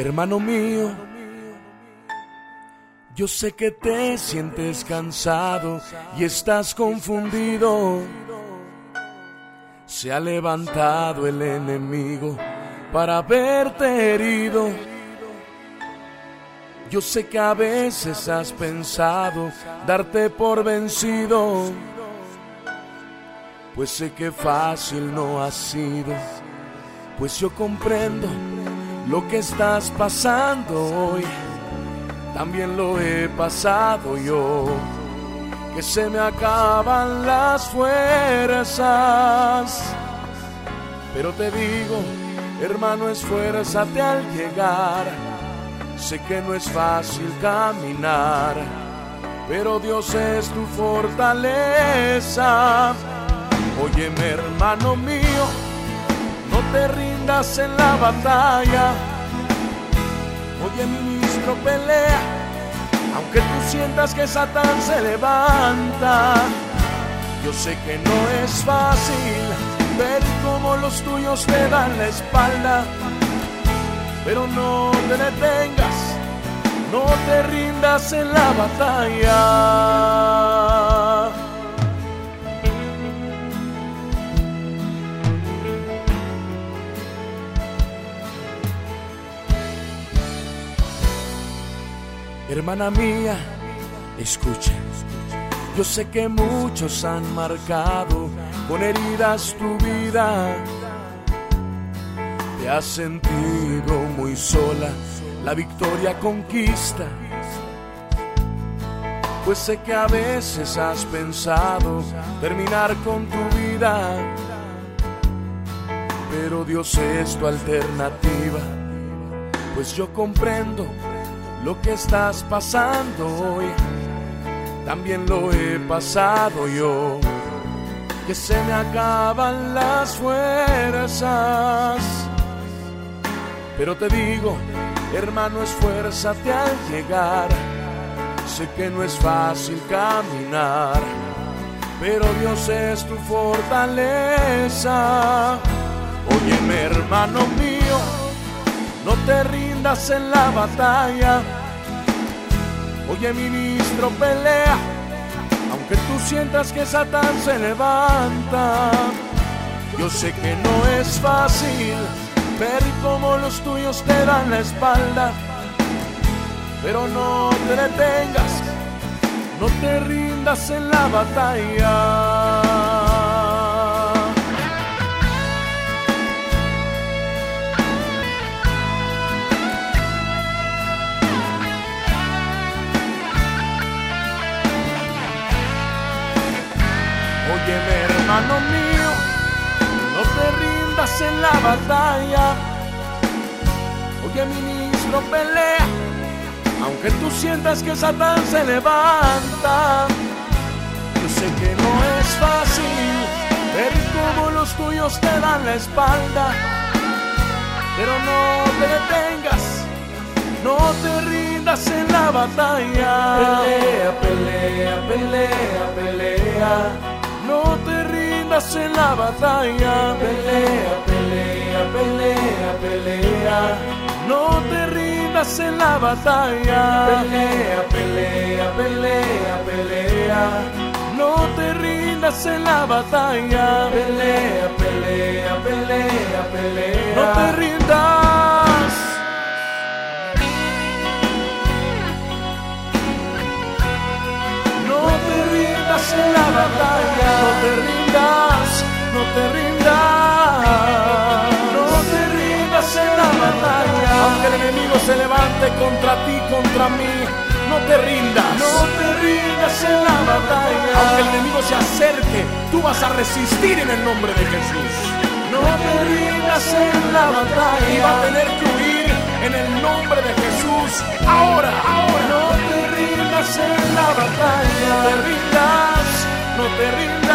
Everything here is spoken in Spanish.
Hermano mío, yo sé que te sientes cansado y estás confundido. Se ha levantado el enemigo para verte herido. Yo sé que a veces has pensado darte por vencido, pues sé que fácil no ha sido, pues yo comprendo lo que estás pasando hoy, también lo he pasado yo, que se me acaban las fuerzas. Pero te digo, hermano, esfuérzate al llegar. Sé que no es fácil caminar, pero Dios es tu fortaleza. Óyeme, hermano mío no te rindas en la batalla. Oye, ministro, pelea, aunque tú sientas que Satán se levanta. Yo sé que no es fácil ver cómo los tuyos te dan la espalda, pero no te detengas, no te rindas en la batalla. Hermana mía, escucha. Yo sé que muchos han marcado con heridas tu vida. Te has sentido muy sola, la victoria conquista. Pues sé que a veces has pensado terminar con tu vida. Pero Dios es tu alternativa. Pues yo comprendo lo que estás pasando hoy, también lo he pasado yo, que se me acaban las fuerzas. Pero te digo, hermano, esfuérzate al llegar. Sé que no es fácil caminar, pero Dios es tu fortaleza. Óyeme, hermano mío, te rindas en la batalla. Oye, ministro, pelea, aunque tú sientas que Satán se levanta. Yo sé que no es fácil ver cómo los tuyos te dan la espalda, pero no te detengas, no te rindas en la batalla. Óyeme, hermano mío, no te rindas en la batalla. Oye, ministro, pelea, aunque tú sientas que Satán se levanta. Yo sé que no es fácil ver cómo los tuyos te dan la espalda, pero no te detengas, no te rindas en la batalla. Pelea, pelea, pelea, pelea. En la batalla. Pelea, pelea, pelea, pelea. No te rindas en la batalla. Pelea, pelea, pelea, pelea. No te rindas en la batalla. Pelea, pelea, pelea, pelea. No te rindas. Contra ti, contra mí, no te rindas. No te rindas en la batalla. Aunque el enemigo se acerque, tú vas a resistir en el nombre de Jesús. No te rindas en la batalla. Y va a tener que huir en el nombre de Jesús. Ahora, ahora. No te rindas en la batalla. No te rindas, no te rindas.